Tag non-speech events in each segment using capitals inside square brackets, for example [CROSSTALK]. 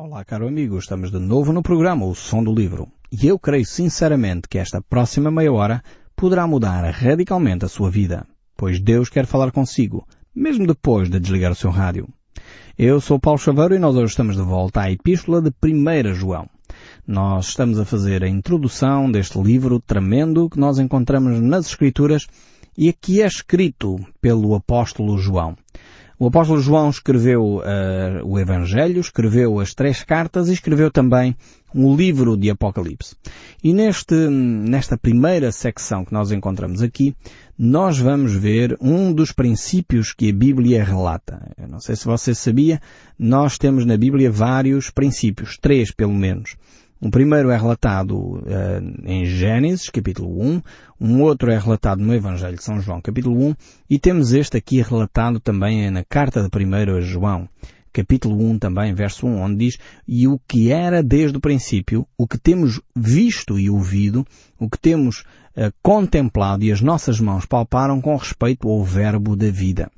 Olá, caro amigo, estamos de novo no programa O Som do Livro. E eu creio sinceramente que esta próxima meia hora poderá mudar radicalmente a sua vida, pois Deus quer falar consigo, mesmo depois de desligar o seu rádio. Eu sou Paulo Chaveiro e nós hoje estamos de volta à Epístola de 1 João. Nós estamos a fazer a introdução deste livro tremendo que nós encontramos nas Escrituras e que é escrito pelo apóstolo João. O apóstolo João escreveu uh, o Evangelho, escreveu as três cartas e escreveu também o livro de Apocalipse. E neste, nesta primeira secção que nós encontramos aqui, nós vamos ver um dos princípios que a Bíblia relata. Eu não sei se você sabia, nós temos na Bíblia vários princípios, três pelo menos. O primeiro é relatado uh, em Gênesis, capítulo 1, um outro é relatado no Evangelho de São João, capítulo 1, e temos este aqui relatado também na carta de 1 João, capítulo 1 também, verso 1, onde diz, e o que era desde o princípio, o que temos visto e ouvido, o que temos uh, contemplado e as nossas mãos palparam com respeito ao verbo da vida.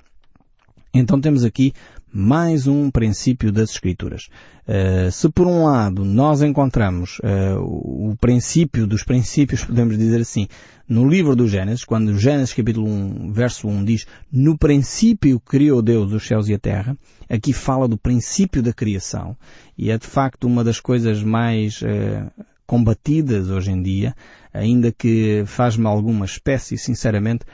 Então temos aqui mais um princípio das Escrituras. Uh, se por um lado nós encontramos uh, o princípio dos princípios, podemos dizer assim, no livro do Gênesis, quando Gênesis capítulo 1, verso 1 diz, no princípio criou Deus os céus e a terra, aqui fala do princípio da criação, e é de facto uma das coisas mais uh, combatidas hoje em dia, ainda que faz-me alguma espécie, sinceramente,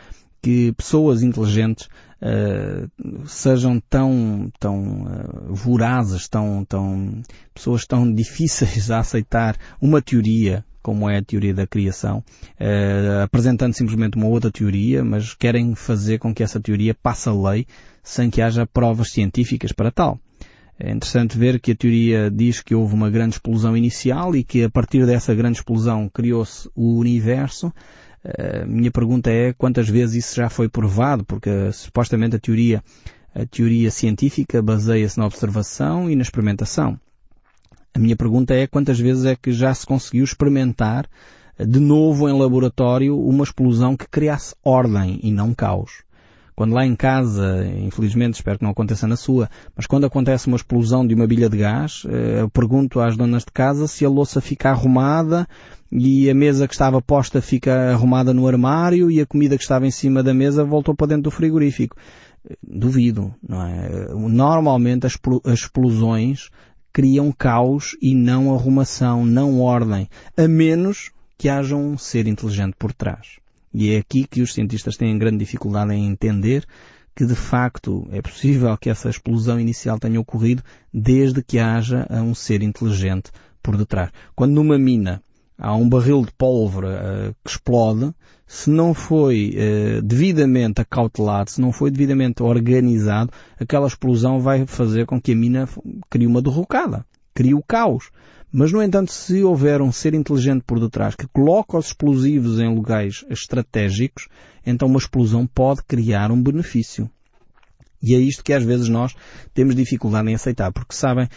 que pessoas inteligentes uh, sejam tão, tão uh, vorazes, tão, tão, pessoas tão [LAUGHS] difíceis a aceitar uma teoria como é a teoria da criação, uh, apresentando simplesmente uma outra teoria, mas querem fazer com que essa teoria passe a lei sem que haja provas científicas para tal. É interessante ver que a teoria diz que houve uma grande explosão inicial e que a partir dessa grande explosão criou-se o universo, a minha pergunta é quantas vezes isso já foi provado, porque supostamente a teoria, a teoria científica baseia-se na observação e na experimentação. A minha pergunta é quantas vezes é que já se conseguiu experimentar de novo em laboratório uma explosão que criasse ordem e não caos. Quando lá em casa, infelizmente espero que não aconteça na sua, mas quando acontece uma explosão de uma bilha de gás, eh, eu pergunto às donas de casa se a louça fica arrumada e a mesa que estava posta fica arrumada no armário e a comida que estava em cima da mesa voltou para dentro do frigorífico. Duvido, não é? Normalmente as explosões criam caos e não arrumação, não ordem, a menos que haja um ser inteligente por trás. E é aqui que os cientistas têm grande dificuldade em entender que de facto é possível que essa explosão inicial tenha ocorrido desde que haja um ser inteligente por detrás. Quando numa mina há um barril de pólvora uh, que explode, se não foi uh, devidamente acautelado, se não foi devidamente organizado, aquela explosão vai fazer com que a mina crie uma derrocada, crie o caos. Mas, no entanto, se houver um ser inteligente por detrás que coloca os explosivos em lugares estratégicos, então uma explosão pode criar um benefício. E é isto que às vezes nós temos dificuldade em aceitar, porque sabem,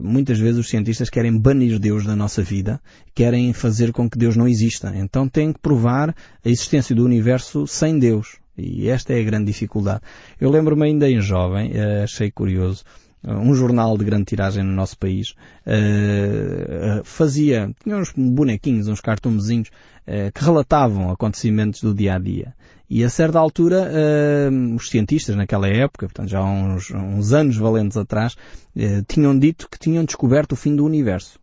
muitas vezes os cientistas querem banir Deus da nossa vida, querem fazer com que Deus não exista. Então têm que provar a existência do universo sem Deus. E esta é a grande dificuldade. Eu lembro-me ainda em jovem, eh, achei curioso, um jornal de grande tiragem no nosso país, uh, fazia, tinha uns bonequinhos, uns cartumezinhos, uh, que relatavam acontecimentos do dia a dia. E a certa altura, os cientistas naquela época, portanto já há uns, uns anos valentes atrás, tinham dito que tinham descoberto o fim do universo.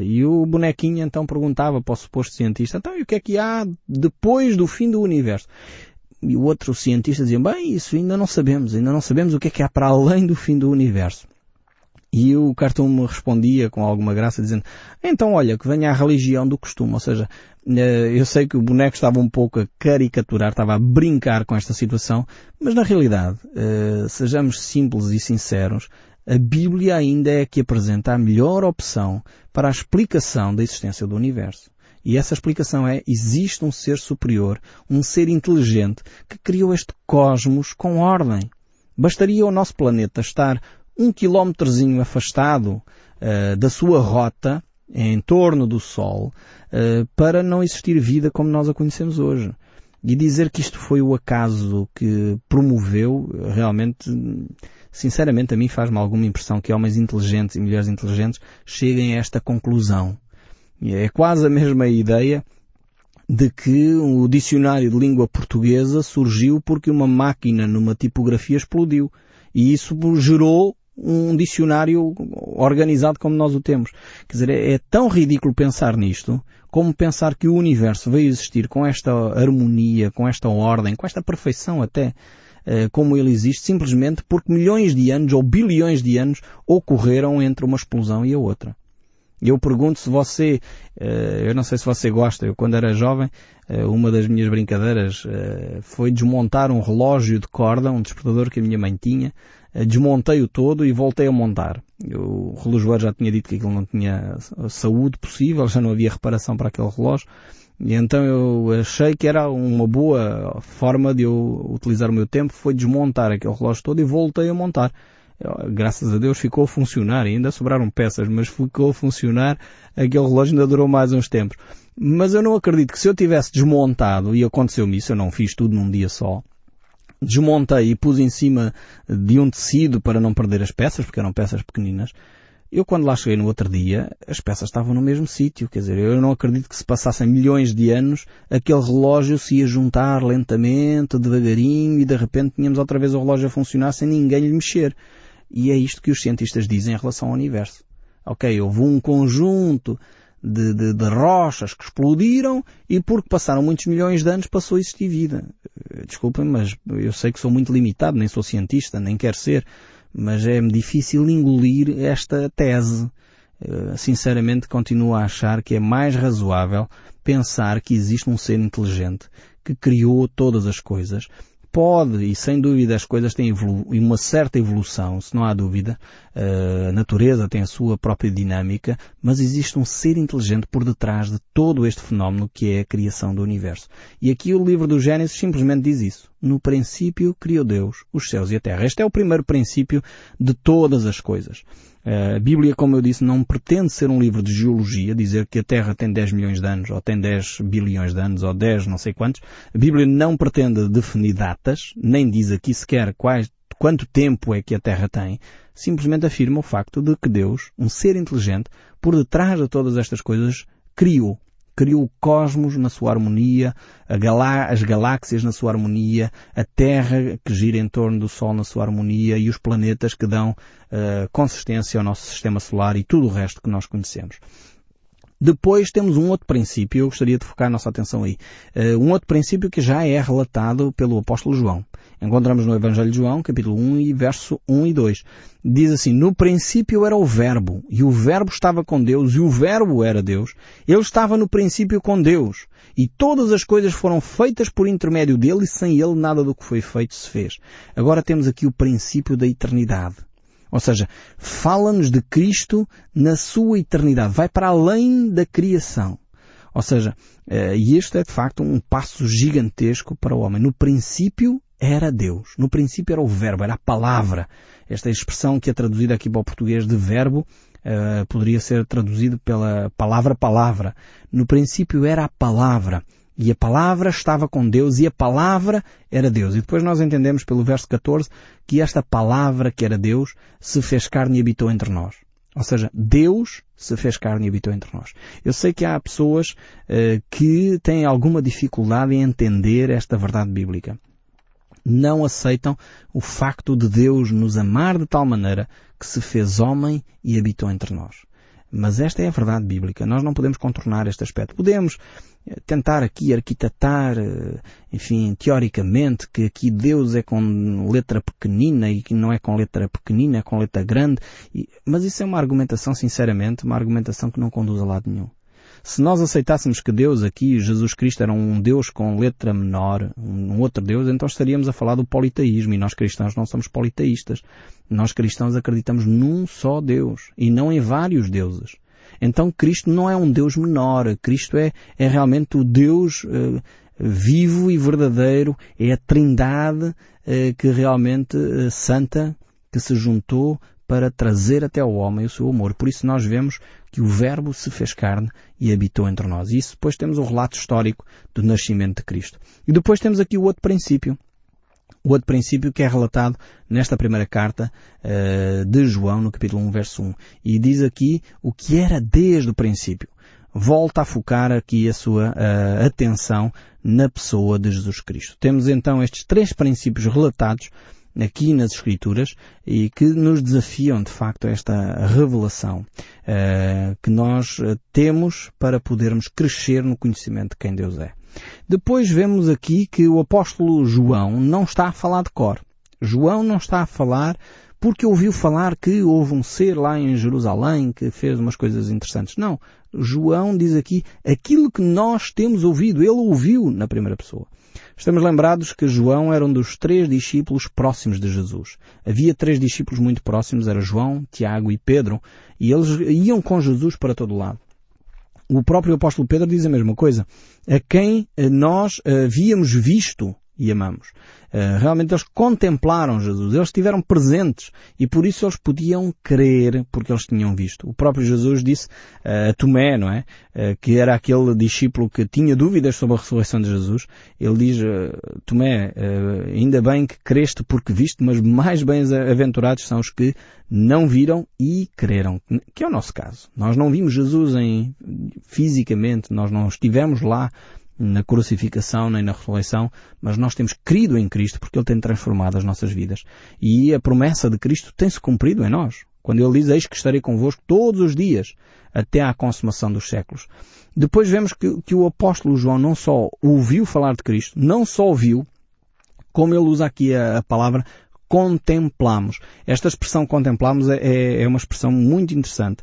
e o bonequinho então perguntava para o suposto cientista, então e o que é que há depois do fim do universo? E o outro cientista dizia, bem, isso ainda não sabemos, ainda não sabemos o que é que há para além do fim do universo. E o cartoon me respondia com alguma graça dizendo, então olha, que venha a religião do costume. Ou seja, eh, eu sei que o boneco estava um pouco a caricaturar, estava a brincar com esta situação, mas na realidade, eh, sejamos simples e sinceros, a Bíblia ainda é a que apresenta a melhor opção para a explicação da existência do universo. E essa explicação é, existe um ser superior, um ser inteligente, que criou este cosmos com ordem. Bastaria o nosso planeta estar um quilómetrozinho afastado uh, da sua rota, em torno do Sol, uh, para não existir vida como nós a conhecemos hoje. E dizer que isto foi o acaso que promoveu, realmente sinceramente a mim faz-me alguma impressão que homens inteligentes e mulheres inteligentes cheguem a esta conclusão. É quase a mesma ideia de que o dicionário de língua portuguesa surgiu porque uma máquina numa tipografia explodiu. E isso gerou um dicionário organizado como nós o temos. Quer dizer, é, tão ridículo pensar nisto, como pensar que o universo veio existir com esta harmonia, com esta ordem, com esta perfeição até, eh, como ele existe, simplesmente porque milhões de anos ou bilhões de anos ocorreram entre uma explosão e a outra. Eu pergunto se você, eh, eu não sei se você gosta, eu quando era jovem, eh, uma das minhas brincadeiras foi desmontar um relógio de corda, um despertador que a minha mãe tinha, desmontei-o todo e voltei a montar. O relojoeiro já tinha dito que aquilo não tinha saúde possível, já não havia reparação para aquele relógio. E então eu achei que era uma boa forma de eu utilizar o meu tempo, foi desmontar aquele relógio todo e voltei a montar. Graças a Deus ficou a funcionar, ainda sobraram peças, mas ficou a funcionar, aquele relógio ainda durou mais uns tempos. Mas eu não acredito que se eu tivesse desmontado, e aconteceu-me isso, eu não fiz tudo num dia só, desmontei e pus em cima de um tecido para não perder as peças, porque eram peças pequeninas. Eu quando lá cheguei no outro dia, as peças estavam no mesmo sítio. Quer dizer, eu não acredito que se passassem milhões de anos, aquele relógio se ia juntar lentamente, devagarinho, e de repente tínhamos outra vez o relógio a funcionar sem ninguém lhe mexer. E é isto que os cientistas dizem em relação ao universo. Ok, houve um conjunto de, de, de, rochas que explodiram e porque passaram muitos milhões de anos passou a existir vida. Eh, desculpem, mas eu sei que sou muito limitado, nem sou cientista, nem quero ser, mas é-me difícil engolir esta tese. Eh, sinceramente continuo a achar que é mais razoável pensar que existe um ser inteligente que criou todas as coisas pode, e sem dúvida as coisas têm uma certa evolução, se não há dúvida, a natureza tem a sua própria dinâmica, mas existe um ser inteligente por detrás de todo este fenómeno que é a criação do universo. E aqui o livro do Gênesis simplesmente diz isso. No princípio criou Deus os céus e a terra. Este é o primeiro princípio de todas as coisas. A Bíblia, como eu disse, não pretende ser um livro de geologia, dizer que a Terra tem 10 milhões de anos, ou tem 10 bilhões de anos, ou 10 não sei quantos. A Bíblia não pretende definir datas, nem diz aqui sequer quais, quanto tempo é que a Terra tem. Simplesmente afirma o facto de que Deus, um ser inteligente, por detrás de todas estas coisas, criou criou o cosmos na sua harmonia, galá as galáxias na sua harmonia, a Terra que gira em torno do Sol na sua harmonia e os planetas que dão uh, consistência ao nosso sistema solar e tudo o resto que nós conhecemos. Depois temos um outro princípio, eu gostaria de focar a nossa atenção aí. Uh, um outro princípio que já é relatado pelo apóstolo João. Encontramos no Evangelho de João, capítulo 1 e verso 1 e 2. Diz assim, no princípio era o verbo, e o verbo estava com Deus, e o verbo era Deus. Ele estava no princípio com Deus. E todas as coisas foram feitas por intermédio dele, e sem ele nada do que foi feito se fez. Agora temos aqui o princípio da eternidade. Ou seja, fala-nos de Cristo na sua eternidade. Vai para além da criação. Ou seja, eh, e este é de facto um passo gigantesco para o homem. No princípio era Deus. No princípio era o verbo, era a palavra. Esta expressão que é traduzida aqui para o português de verbo uh, poderia ser traduzido pela palavra palavra. No princípio era a palavra. E a palavra estava com Deus e a palavra era Deus. E depois nós entendemos pelo verso 14 que esta palavra que era Deus se fez carne e habitou entre nós. Ou seja, Deus se fez carne e habitou entre nós. Eu sei que há pessoas uh, que têm alguma dificuldade em entender esta verdade bíblica. Não aceitam o facto de Deus nos amar de tal maneira que se fez homem e habitou entre nós. Mas esta é a verdade bíblica. Nós não podemos contornar este aspecto. Podemos eh, tentar aqui arquitetar, eh, enfim, teoricamente, que aqui Deus é com letra pequenina e que não é com letra pequenina, é com letra grande. Mas isso é uma argumentação, sinceramente, uma argumentação que não conduz a lado nenhum. Se nós aceitássemos que Deus aqui, Jesus Cristo, era um Deus com letra menor, um outro Deus, então estaríamos a falar do politeísmo e nós cristãos não somos politeístas. Nós cristãos acreditamos num só Deus e não em vários deuses. Então Cristo não é um Deus menor. Cristo é, é realmente o Deus uh, vivo e verdadeiro. É a trindade uh, que realmente uh, santa que se juntou para trazer até ao homem o seu amor. Por isso nós vemos que o Verbo se fez carne e habitou entre nós. E isso depois temos o relato histórico do nascimento de Cristo. E depois temos aqui o outro princípio. O outro princípio que é relatado nesta primeira carta uh, de João, no capítulo 1, verso 1. E diz aqui o que era desde o princípio. Volta a focar aqui a sua uh, atenção na pessoa de Jesus Cristo. Temos então estes três princípios relatados aqui nas Escrituras e que nos desafiam de facto esta revelação uh, que nós temos para podermos crescer no conhecimento de quem Deus é. Depois vemos aqui que o apóstolo João não está a falar de cor. João não está a falar porque ouviu falar que houve um ser lá em Jerusalém que fez umas coisas interessantes. Não. João diz aqui aquilo que nós temos ouvido. Ele ouviu na primeira pessoa. Estamos lembrados que João era um dos três discípulos próximos de Jesus. Havia três discípulos muito próximos, era João, Tiago e Pedro, e eles iam com Jesus para todo lado. O próprio apóstolo Pedro diz a mesma coisa. A quem eh, nós havíamos visto e amamos. Uh, realmente eles contemplaram Jesus, eles estiveram presentes e por isso eles podiam crer porque eles tinham visto. O próprio Jesus disse uh, a Tomé, não é? Uh, que era aquele discípulo que tinha dúvidas sobre a ressurreição de Jesus. Ele diz, Tomé, ainda bem que creste porque viste, mas mais bem-aventurados são os que não viram e creram. Que é o nosso caso. Nós não vimos Jesus em, fisicamente, nós não estivemos lá na crucificação nem na ressurreição, mas nós temos crido em Cristo porque Ele tem transformado as nossas vidas. E a promessa de Cristo tem-se cumprido em nós. Quando Ele diz, eis que estarei convosco todos os dias, até à consumação dos séculos. Depois vemos que, que o apóstolo João não só ouviu falar de Cristo, não só ouviu, como ele usa aqui a, a palavra contemplamos. Esta expressão contemplamos é, é, é uma expressão muito interessante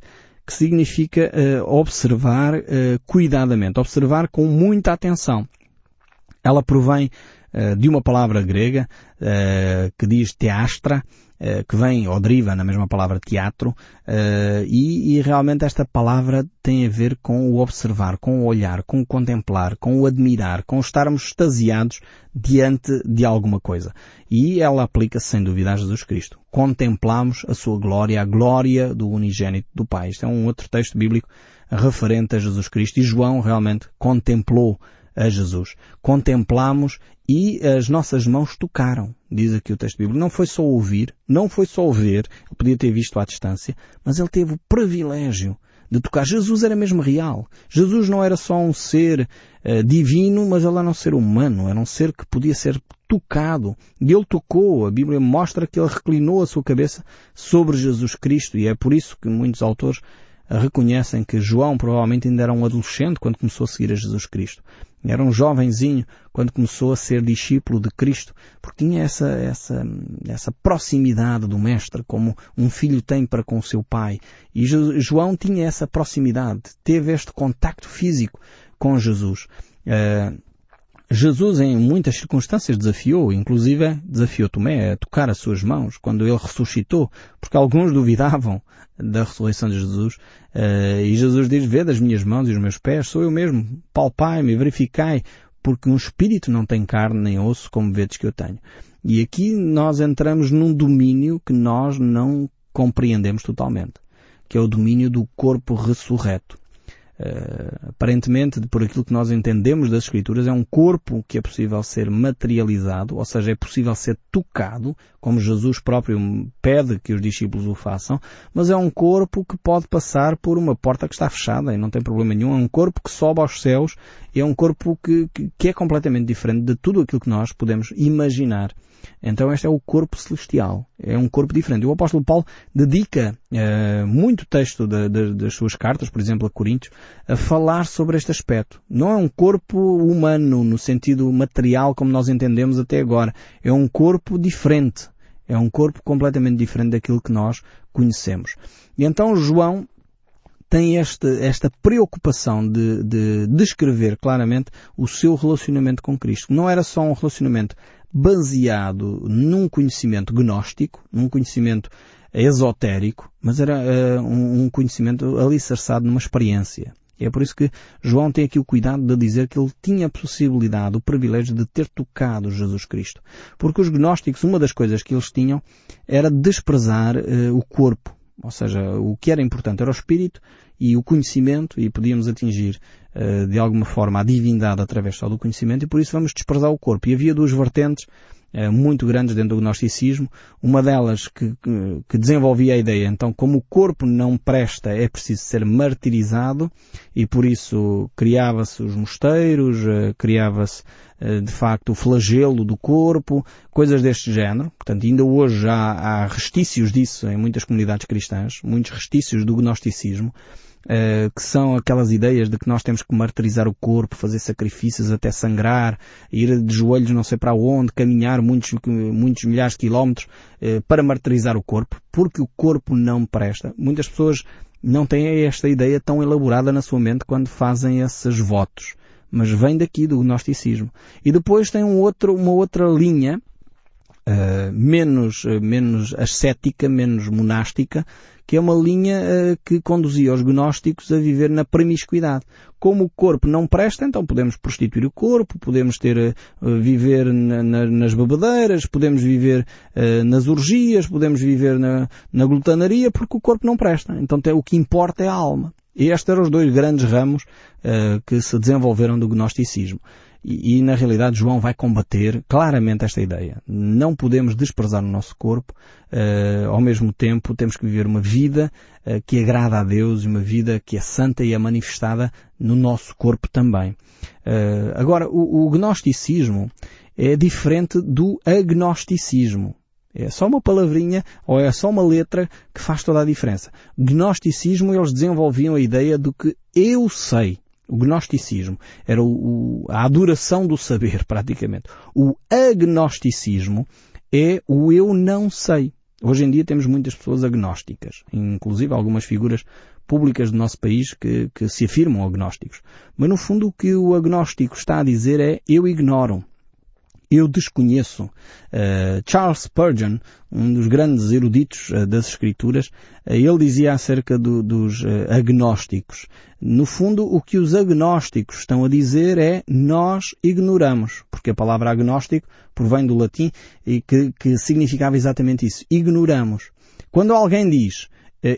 que significa uh, observar uh, cuidadamente, observar com muita atenção. Ela provém uh, de uma palavra grega que diz teastra, eh, que vem ou deriva na mesma palavra teatro, uh, e, e, realmente esta palavra tem a ver com o observar, com o olhar, com o contemplar, com o admirar, com estarmos extasiados diante de alguma coisa. E ela aplica-se sem dúvida a Jesus Cristo. Contemplamos a sua glória, a glória do unigênito do Pai. Este é um outro texto bíblico referente a Jesus Cristo e João realmente contemplou a Jesus. Contemplamos e as nossas mãos tocaram, diz aqui o texto bíblico. Não foi só ouvir, não foi só ver, ele podia ter visto à distância, mas ele teve o privilégio de tocar. Jesus era mesmo real. Jesus não era só um ser uh, divino, mas ele era um ser humano, era um ser que podia ser tocado. E ele tocou. A Bíblia mostra que ele reclinou a sua cabeça sobre Jesus Cristo e é por isso que muitos autores reconhecem que João provavelmente ainda era um adolescente quando começou a seguir a Jesus Cristo. Era um jovenzinho quando começou a ser discípulo de Cristo, porque tinha essa, essa, essa proximidade do Mestre, como um filho tem para com o seu pai. E João tinha essa proximidade, teve este contacto físico com Jesus. Uh, Jesus em muitas circunstâncias desafiou, inclusive desafiou Tomé a tocar as suas mãos quando ele ressuscitou, porque alguns duvidavam da ressurreição de Jesus. Uh, e Jesus diz, vê das minhas mãos e os meus pés, sou eu mesmo, palpai-me, verificai, porque um espírito não tem carne nem osso como vedes que eu tenho. E aqui nós entramos num domínio que nós não compreendemos totalmente, que é o domínio do corpo ressurreto. Uh, aparentemente, por aquilo que nós entendemos das Escrituras, é um corpo que é possível ser materializado, ou seja, é possível ser tocado, como Jesus próprio pede que os discípulos o façam, mas é um corpo que pode passar por uma porta que está fechada e não tem problema nenhum. É um corpo que sobe aos céus, é um corpo que, que, que é completamente diferente de tudo aquilo que nós podemos imaginar. Então este é o corpo celestial. É um corpo diferente. O apóstolo Paulo dedica uh, muito texto de, de, das suas cartas, por exemplo, a Coríntios, a falar sobre este aspecto. Não é um corpo humano no sentido material como nós entendemos até agora. É um corpo diferente. É um corpo completamente diferente daquilo que nós conhecemos. E então João tem este, esta preocupação de, de descrever claramente o seu relacionamento com Cristo. Não era só um relacionamento baseado num conhecimento gnóstico, num conhecimento esotérico, mas era uh, um, conhecimento alicerçado numa experiência. É por isso que João tem aqui o cuidado de dizer que ele tinha a possibilidade, o privilégio de ter tocado Jesus Cristo. Porque os gnósticos, uma das coisas que eles tinham era desprezar uh, o corpo. Ou seja, o que era importante era o espírito e o conhecimento, e podíamos atingir uh, de alguma forma a divindade através só do conhecimento, e por isso vamos desprezar o corpo. E havia duas vertentes muito grandes dentro do gnosticismo. Uma delas que, que, desenvolvia a ideia, então, como o corpo não presta, é preciso ser martirizado e por isso criava-se os mosteiros, uh, criava-se de facto o flagelo do corpo, coisas deste género. Portanto, ainda hoje há, há restícios disso em muitas comunidades cristãs, muitos restícios do gnosticismo. Uh, que são aquelas ideias de que nós temos que martirizar o corpo, fazer sacrifícios até sangrar, ir de joelhos não sei para onde, caminhar muitos, muitos milhares de quilómetros uh, para martirizar o corpo, porque o corpo não presta. Muitas pessoas não têm esta ideia tão elaborada na sua mente quando fazem esses votos. Mas vem daqui do gnosticismo. E depois tem um outro, uma outra linha Uh, menos, menos ascética, menos monástica, que é uma linha uh, que conduzia os gnósticos a viver na promiscuidade. Como o corpo não presta, então podemos prostituir o corpo, podemos ter, viver na, na, nas bebedeiras, podemos viver nas orgias, podemos viver na, na glutanaria, porque o corpo não presta. Então o que importa é a alma. E estes eram os dois grandes ramos que se desenvolveram do gnosticismo. E, e, na realidade João vai combater claramente esta ideia. Não podemos desprezar o nosso corpo, uh, ao mesmo tempo temos que viver uma vida uh, que agrada a Deus, uma vida que é santa e é manifestada no nosso corpo também. Uh, agora, o, o gnosticismo é diferente do agnosticismo. É só uma palavrinha ou é só uma letra que faz toda a diferença. Gnosticismo, eles desenvolviam a ideia do que eu sei. O gnosticismo era o, o, a adoração do saber, [LAUGHS] praticamente. O agnosticismo é o eu não sei. Hoje em dia temos muitas pessoas agnósticas, inclusive algumas figuras públicas do nosso país que, que se afirmam agnósticos. Mas no fundo o que o agnóstico está a dizer é eu ignoro eu desconheço. Uh, Charles Spurgeon, um dos grandes eruditos uh, das Escrituras, uh, ele dizia acerca do, dos agnósticos. No fundo, o que os agnósticos estão a dizer é nós ignoramos, porque a palavra agnóstico provém do latim e que, que significava exatamente isso. Ignoramos. Quando alguém diz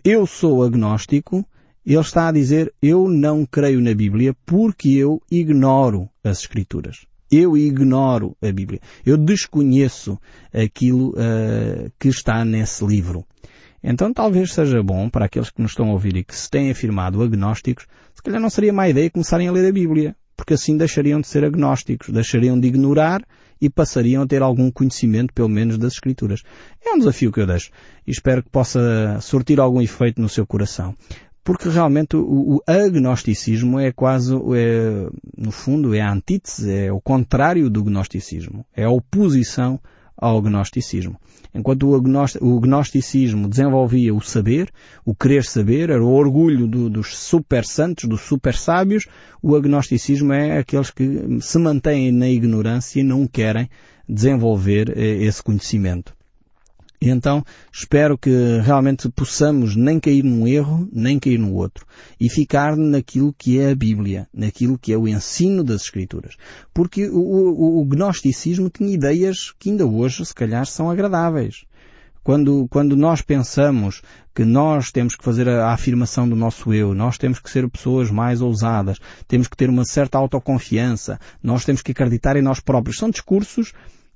eu sou agnóstico, ele está a dizer eu não creio na Bíblia porque eu ignoro as Escrituras. Eu ignoro a Bíblia. Eu desconheço aquilo uh, que está nesse livro. Então talvez seja bom para aqueles que nos estão a ouvir e que se têm afirmado agnósticos, se calhar não seria má ideia começarem a ler a Bíblia, porque assim deixariam de ser agnósticos, deixariam de ignorar e passariam a ter algum conhecimento, pelo menos, das Escrituras. É um desafio que eu deixo e espero que possa surtir algum efeito no seu coração porque realmente o, o agnosticismo é quase, é, no fundo, é a antítese, é o contrário do gnosticismo, é a oposição ao gnosticismo. Enquanto o, gnosticismo desenvolvia o saber, o querer saber, era o orgulho do, dos super santos, dos super sábios, o agnosticismo é aqueles que se mantêm na ignorância e não querem desenvolver eh, esse conhecimento. E então espero que realmente possamos nem cair num erro, nem cair no outro. E ficar naquilo que é a Bíblia, naquilo que é o ensino das Escrituras. Porque o, o, o gnosticismo tinha ideias que ainda hoje, se calhar, são agradáveis. Quando, quando nós pensamos que nós temos que fazer a, a, afirmação do nosso eu, nós temos que ser pessoas mais ousadas, temos que ter uma certa autoconfiança, nós temos que acreditar em nós próprios. São discursos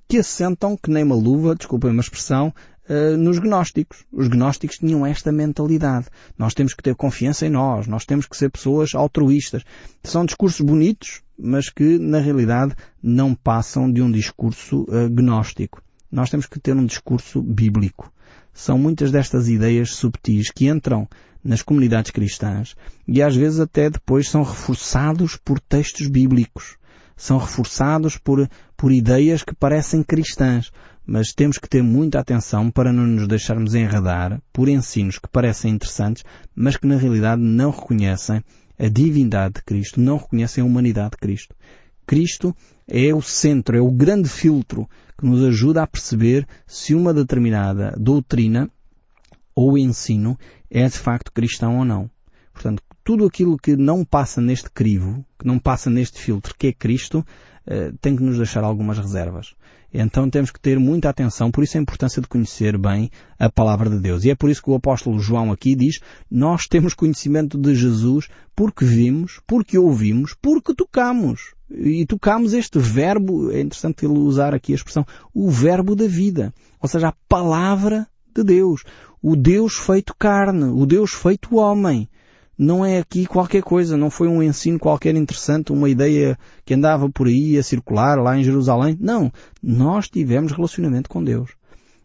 que assentam que nem uma luva, desculpem uma expressão, uh, nos gnósticos. Os gnósticos tinham esta mentalidade. Nós temos que ter confiança em nós, nós temos que ser pessoas altruístas. São discursos bonitos, mas que na realidade não passam de um discurso uh, gnóstico. Nós temos que ter um discurso bíblico. São muitas destas ideias subtis que entram nas comunidades cristãs e às vezes até depois são reforçados por textos bíblicos. São reforçados por, por ideias que parecem cristãs mas temos que ter muita atenção para não nos deixarmos enredar por ensinos que parecem interessantes, mas que na realidade não reconhecem a divindade de Cristo, não reconhecem a humanidade de Cristo. Cristo é o centro, é o grande filtro que nos ajuda a perceber se uma determinada doutrina ou ensino é de facto cristão ou não. Portanto, tudo aquilo que não passa neste crivo, que não passa neste filtro que é Cristo, eh, tem que nos deixar algumas reservas. Então temos que ter muita atenção, por isso a importância de conhecer bem a palavra de Deus. E é por isso que o apóstolo João aqui diz, nós temos conhecimento de Jesus porque vimos, porque ouvimos, porque tocamos. E tocámos este verbo, é interessante ele usar aqui a expressão, o verbo da vida. Ou seja, a palavra de Deus. O Deus feito carne, o Deus feito homem. Não é aqui qualquer coisa, não foi um ensino qualquer interessante, uma ideia que andava por aí a circular lá em Jerusalém. Não. Nós tivemos relacionamento com Deus.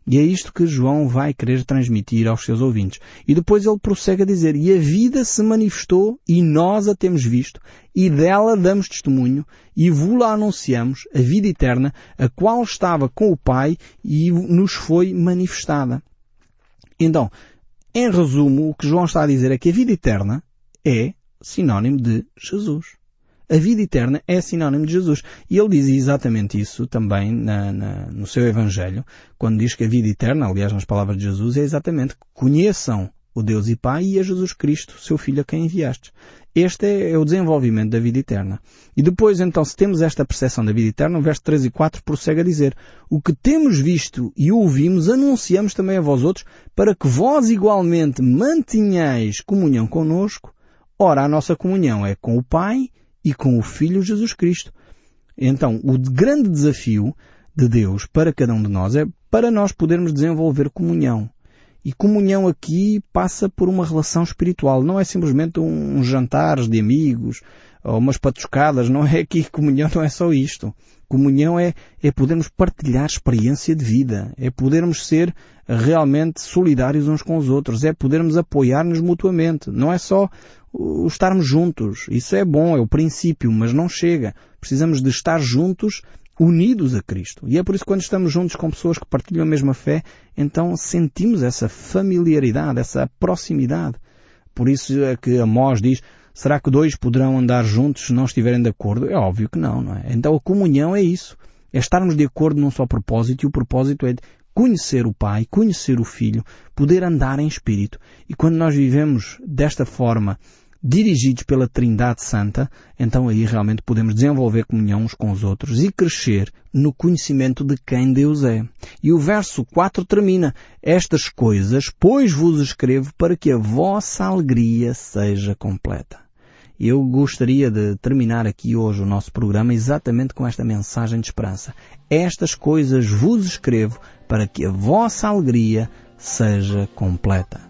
E é isto que João vai querer transmitir aos seus ouvintes. E depois ele prossegue a dizer, e a vida se manifestou e nós a temos visto e dela damos testemunho e vos-la anunciamos, a vida eterna, a qual estava com o Pai e nos foi manifestada. Então, em resumo, o que João está a dizer é que a vida eterna é sinónimo de Jesus a vida eterna é sinónimo de Jesus. E ele diz exatamente isso também na, na, no seu Evangelho, quando diz que a vida eterna, aliás nas palavras de Jesus, é exatamente que conheçam o Deus e Pai e a Jesus Cristo, seu Filho a quem enviaste. Este é, é o desenvolvimento da vida eterna. E depois, então, se temos esta percepção da vida eterna, o verso 3 e 4 prossegue a dizer O que temos visto e ouvimos, anunciamos também a vós outros, para que vós igualmente mantenhais comunhão conosco. Ora, a nossa comunhão é com o Pai e com o Filho Jesus Cristo. Então, o grande desafio de Deus para cada um de nós é para nós podermos desenvolver comunhão. E comunhão aqui passa por uma relação espiritual. Não é simplesmente uns jantares de amigos ou umas patuscadas. Não é aqui [LAUGHS] comunhão, não é só isto. Comunhão é, é podermos partilhar experiência de vida. É podermos ser realmente solidários uns com os outros. É podermos apoiar-nos mutuamente. Não é só estarmos juntos. Isso é bom, é o princípio, mas não chega. Precisamos de estar juntos, unidos a Cristo. E é por isso que quando estamos juntos com pessoas que partilham a mesma fé, então sentimos essa familiaridade, essa proximidade. Por isso é que Amós diz, será que dois poderão andar juntos se não estiverem de acordo? É óbvio que não, não é? Então a comunhão é isso. É estarmos de acordo num só propósito e o propósito é conhecer o Pai, conhecer o Filho, poder andar em Espírito. E quando nós vivemos desta forma, dirigidos pela Trindade Santa, então aí realmente podemos desenvolver comunhão uns com os outros e crescer no conhecimento de quem Deus é. E o verso 4 termina, estas coisas, pois vos escrevo para que a vossa alegria seja completa. Eu gostaria de terminar aqui hoje o nosso programa exatamente com esta mensagem de esperança. Estas coisas vos escrevo para que a vossa alegria seja completa.